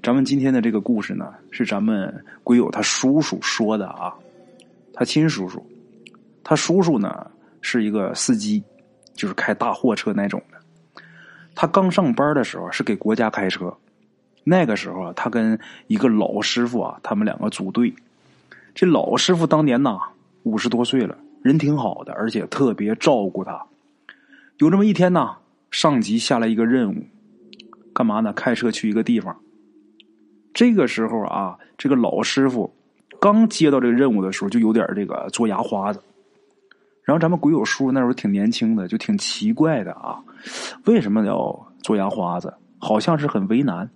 咱们今天的这个故事呢，是咱们鬼友他叔叔说的啊，他亲叔叔，他叔叔呢是一个司机，就是开大货车那种的。他刚上班的时候是给国家开车，那个时候啊，他跟一个老师傅啊，他们两个组队。这老师傅当年呐五十多岁了，人挺好的，而且特别照顾他。有这么一天呐，上级下来一个任务，干嘛呢？开车去一个地方。这个时候啊，这个老师傅刚接到这个任务的时候，就有点这个做牙花子。然后咱们鬼友叔那时候挺年轻的，就挺奇怪的啊，为什么要做牙花子？好像是很为难。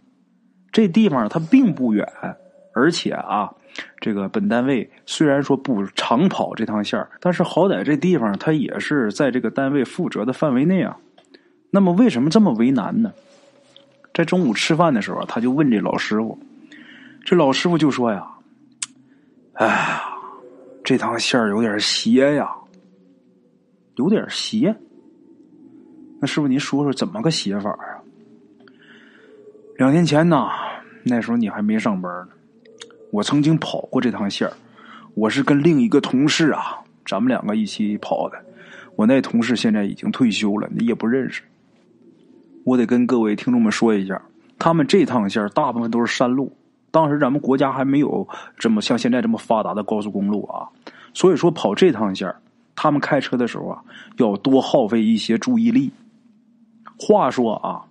这地方它并不远，而且啊，这个本单位虽然说不常跑这趟线但是好歹这地方它也是在这个单位负责的范围内啊。那么为什么这么为难呢？在中午吃饭的时候，他就问这老师傅。这老师傅就说呀：“哎呀，这趟线儿有点邪呀，有点邪。那师傅您说说怎么个邪法啊？”两年前呢，那时候你还没上班呢，我曾经跑过这趟线儿。我是跟另一个同事啊，咱们两个一起跑的。我那同事现在已经退休了，你也不认识。我得跟各位听众们说一下，他们这趟线大部分都是山路。当时咱们国家还没有这么像现在这么发达的高速公路啊，所以说跑这趟线他们开车的时候啊，要多耗费一些注意力。话说啊，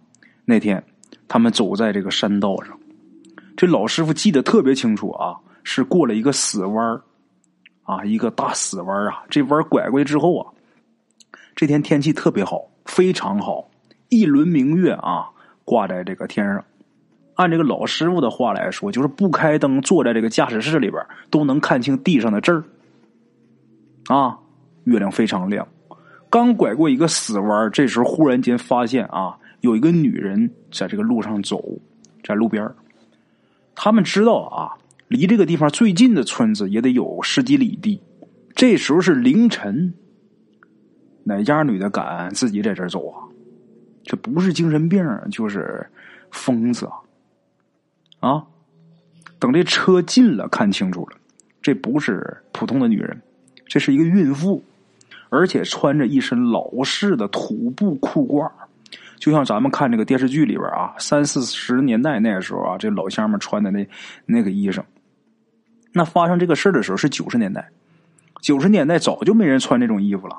那天他们走在这个山道上，这老师傅记得特别清楚啊，是过了一个死弯啊，一个大死弯啊。这弯拐过去之后啊，这天天气特别好，非常好，一轮明月啊，挂在这个天上。按这个老师傅的话来说，就是不开灯，坐在这个驾驶室里边都能看清地上的字儿。啊，月亮非常亮。刚拐过一个死弯，这时候忽然间发现啊，有一个女人在这个路上走，在路边他们知道啊，离这个地方最近的村子也得有十几里地。这时候是凌晨，哪家女的敢自己在这走啊？这不是精神病，就是疯子啊！啊！等这车近了，看清楚了，这不是普通的女人，这是一个孕妇，而且穿着一身老式的土布裤褂，就像咱们看这个电视剧里边啊，三四十年代那个时候啊，这老乡们穿的那那个衣裳。那发生这个事的时候是九十年代，九十年代早就没人穿这种衣服了。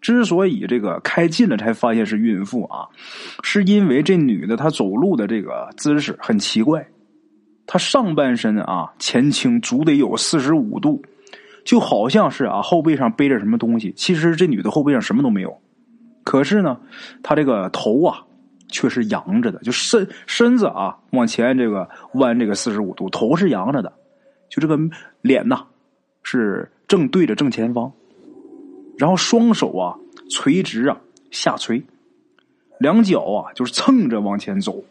之所以这个开近了才发现是孕妇啊，是因为这女的她走路的这个姿势很奇怪。他上半身啊前倾，足得有四十五度，就好像是啊后背上背着什么东西。其实这女的后背上什么都没有，可是呢，她这个头啊却是扬着的，就身身子啊往前这个弯这个四十五度，头是扬着的，就这个脸呐是正对着正前方，然后双手啊垂直啊下垂，两脚啊就是蹭着往前走。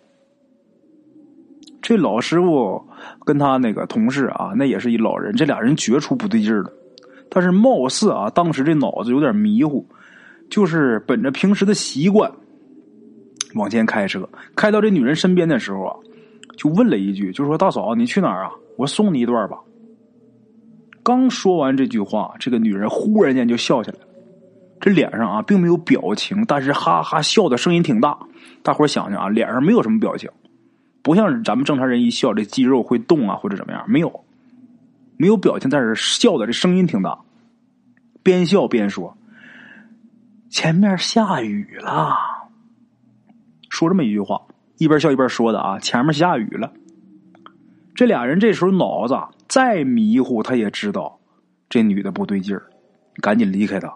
这老师傅跟他那个同事啊，那也是一老人，这俩人觉出不对劲了。但是貌似啊，当时这脑子有点迷糊，就是本着平时的习惯往前开车。开到这女人身边的时候啊，就问了一句，就说：“大嫂，你去哪儿啊？我送你一段吧。”刚说完这句话，这个女人忽然间就笑起来了，这脸上啊并没有表情，但是哈哈笑的声音挺大。大伙想想啊，脸上没有什么表情。不像咱们正常人一笑，这肌肉会动啊，或者怎么样？没有，没有表情，但是笑的这声音挺大，边笑边说：“前面下雨了。”说这么一句话，一边笑一边说的啊，前面下雨了。这俩人这时候脑子再迷糊，他也知道这女的不对劲儿，赶紧离开她，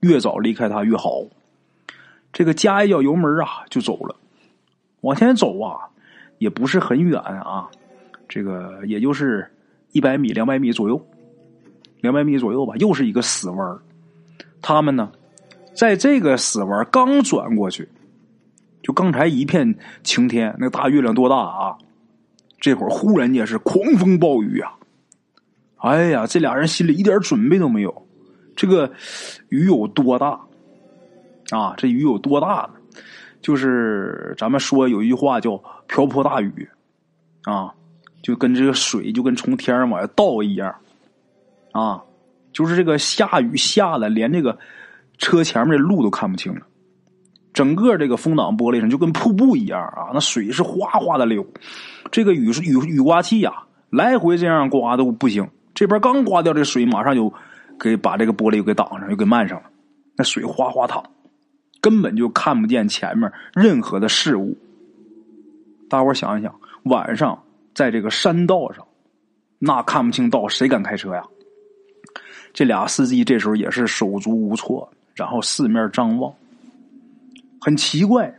越早离开她越好。这个加一脚油门啊，就走了，往前走啊。也不是很远啊，这个也就是一百米、两百米左右，两百米左右吧。又是一个死弯他们呢，在这个死弯刚转过去，就刚才一片晴天，那大月亮多大啊！这会儿忽然间是狂风暴雨啊！哎呀，这俩人心里一点准备都没有。这个雨有多大啊？这雨有多大呢？就是咱们说有一句话叫“瓢泼大雨”，啊，就跟这个水就跟从天上往下倒一样，啊，就是这个下雨下的，连这个车前面的路都看不清了。整个这个风挡玻璃上就跟瀑布一样啊，那水是哗哗的流。这个雨是雨雨刮器呀，来回这样刮都不行。这边刚刮掉这水，马上就给把这个玻璃给挡上，又给漫上了。那水哗哗淌，根本就看不见前面任何的事物。大伙想一想，晚上在这个山道上，那看不清道，谁敢开车呀？这俩司机这时候也是手足无措，然后四面张望。很奇怪，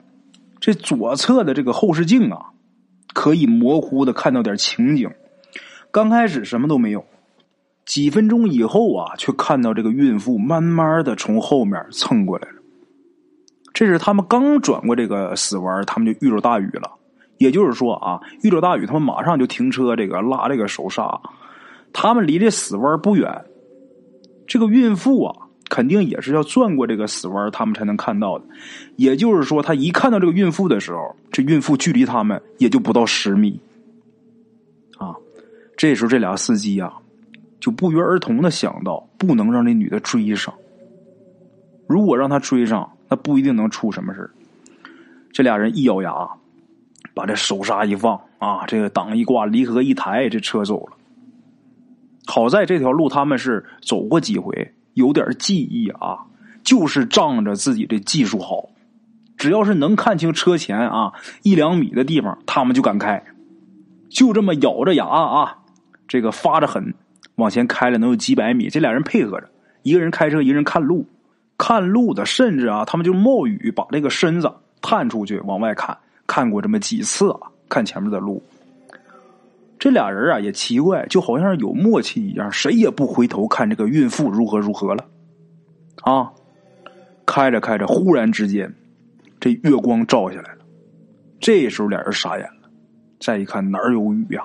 这左侧的这个后视镜啊，可以模糊的看到点情景。刚开始什么都没有，几分钟以后啊，却看到这个孕妇慢慢的从后面蹭过来了。这是他们刚转过这个死弯，他们就遇着大雨了。也就是说啊，遇着大雨，他们马上就停车，这个拉这个手刹。他们离这死弯不远，这个孕妇啊。肯定也是要转过这个死弯，他们才能看到的。也就是说，他一看到这个孕妇的时候，这孕妇距离他们也就不到十米。啊，这时候这俩司机啊，就不约而同的想到，不能让这女的追上。如果让她追上，那不一定能出什么事这俩人一咬牙，把这手刹一放，啊，这个档一挂，离合一抬，这车走了。好在这条路他们是走过几回。有点记忆啊，就是仗着自己这技术好，只要是能看清车前啊一两米的地方，他们就敢开，就这么咬着牙啊，这个发着狠往前开了能有几百米。这俩人配合着，一个人开车，一个人看路，看路的，甚至啊，他们就冒雨把这个身子探出去往外看，看过这么几次啊，看前面的路。这俩人啊也奇怪，就好像有默契一样，谁也不回头看这个孕妇如何如何了。啊，开着开着，忽然之间，这月光照下来了。这时候俩人傻眼了，再一看哪有雨呀？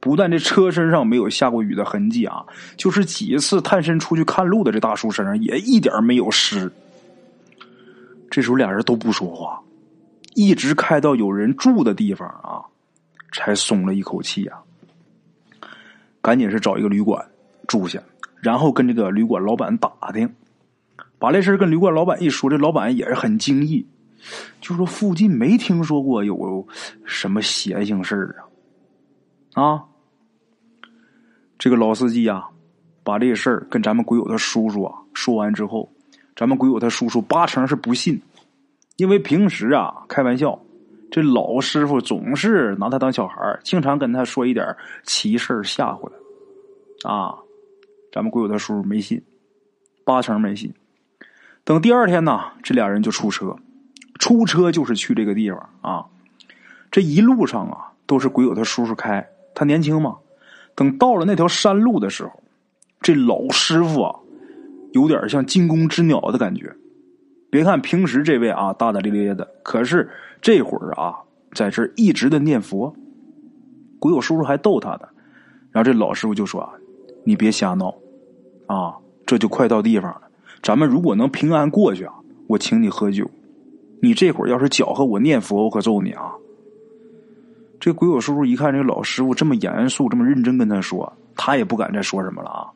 不但这车身上没有下过雨的痕迹啊，就是几次探身出去看路的这大叔身上也一点没有湿。这时候俩人都不说话，一直开到有人住的地方啊。才松了一口气呀！赶紧是找一个旅馆住下，然后跟这个旅馆老板打听，把这事跟旅馆老板一说，这老板也是很惊异，就说附近没听说过有什么邪性事儿啊！啊，这个老司机呀，把这事儿跟咱们鬼友他叔叔啊说完之后，咱们鬼友他叔叔八成是不信，因为平时啊开玩笑。这老师傅总是拿他当小孩经常跟他说一点奇事吓唬他。啊，咱们鬼友他叔叔没信，八成没信。等第二天呢，这俩人就出车，出车就是去这个地方啊。这一路上啊，都是鬼友他叔叔开，他年轻嘛。等到了那条山路的时候，这老师傅啊，有点像惊弓之鸟的感觉。别看平时这位啊大大咧咧的，可是这会儿啊在这一直的念佛。鬼友叔叔还逗他呢，然后这老师傅就说：“啊，你别瞎闹，啊，这就快到地方了。咱们如果能平安过去啊，我请你喝酒。你这会儿要是搅和我念佛，我可揍你啊！”这鬼友叔叔一看这个老师傅这么严肃、这么认真跟他说，他也不敢再说什么了啊。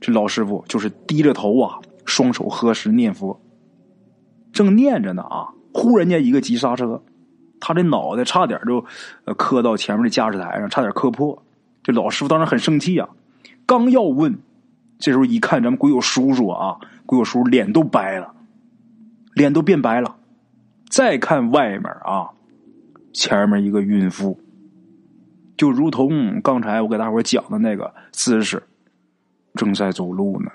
这老师傅就是低着头啊，双手合十念佛。正念着呢啊！忽然间一个急刹车，他这脑袋差点就磕到前面的驾驶台上，差点磕破。这老师傅当时很生气啊，刚要问，这时候一看咱们鬼友叔叔啊，鬼友叔叔脸都白了，脸都变白了。再看外面啊，前面一个孕妇，就如同刚才我给大伙讲的那个姿势，正在走路呢。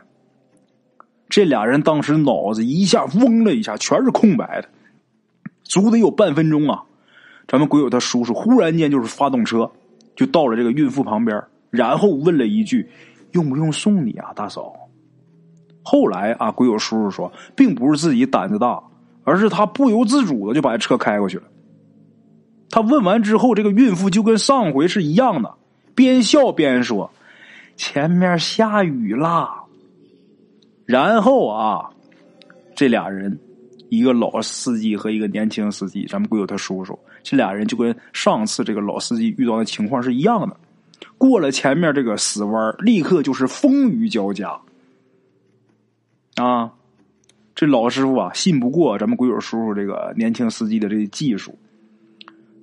这俩人当时脑子一下嗡了一下，全是空白的，足得有半分钟啊！咱们鬼友他叔叔忽然间就是发动车，就到了这个孕妇旁边，然后问了一句：“用不用送你啊，大嫂？”后来啊，鬼友叔叔说，并不是自己胆子大，而是他不由自主的就把车开过去了。他问完之后，这个孕妇就跟上回是一样的，边笑边说：“前面下雨啦。”然后啊，这俩人一个老司机和一个年轻司机，咱们鬼友他叔叔，这俩人就跟上次这个老司机遇到的情况是一样的。过了前面这个死弯，立刻就是风雨交加。啊，这老师傅啊，信不过咱们鬼友叔叔这个年轻司机的这技术。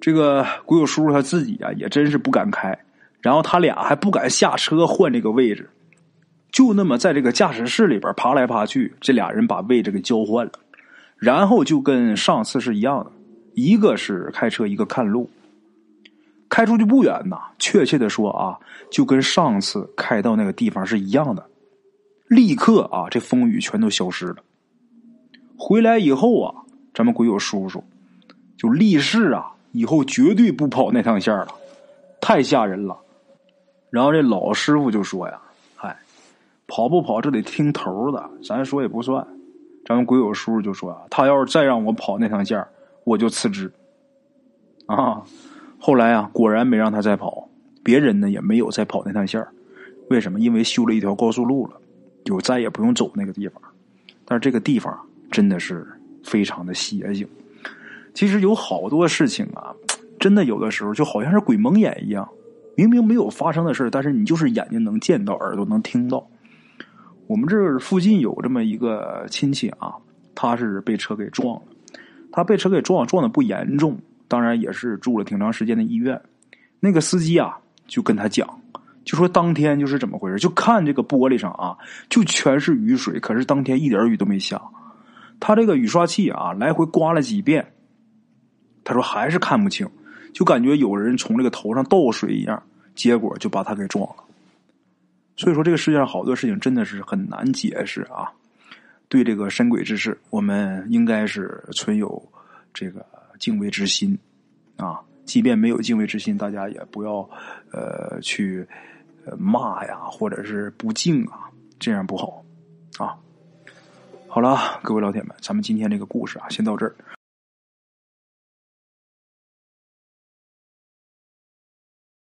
这个鬼友叔叔他自己啊，也真是不敢开，然后他俩还不敢下车换这个位置，就那么在这个驾驶室里边爬来爬去，这俩人把位置给交换了。然后就跟上次是一样的，一个是开车，一个看路。开出去不远呐，确切的说啊，就跟上次开到那个地方是一样的。立刻啊，这风雨全都消失了。回来以后啊，咱们鬼友叔叔就立誓啊，以后绝对不跑那趟线了，太吓人了。然后这老师傅就说呀：“嗨，跑不跑这得听头的，咱说也不算。”咱们鬼友叔叔就说啊，他要是再让我跑那趟线我就辞职。啊，后来啊，果然没让他再跑，别人呢也没有再跑那趟线为什么？因为修了一条高速路了，就再也不用走那个地方。但是这个地方真的是非常的邪性。其实有好多事情啊，真的有的时候就好像是鬼蒙眼一样，明明没有发生的事但是你就是眼睛能见到，耳朵能听到。我们这附近有这么一个亲戚啊，他是被车给撞了。他被车给撞，撞的不严重，当然也是住了挺长时间的医院。那个司机啊，就跟他讲，就说当天就是怎么回事，就看这个玻璃上啊，就全是雨水，可是当天一点雨都没下。他这个雨刷器啊，来回刮了几遍，他说还是看不清，就感觉有人从这个头上倒水一样，结果就把他给撞了。所以说，这个世界上好多事情真的是很难解释啊！对这个神鬼之事，我们应该是存有这个敬畏之心啊。即便没有敬畏之心，大家也不要呃去骂呀，或者是不敬啊，这样不好啊。好了，各位老铁们，咱们今天这个故事啊，先到这儿。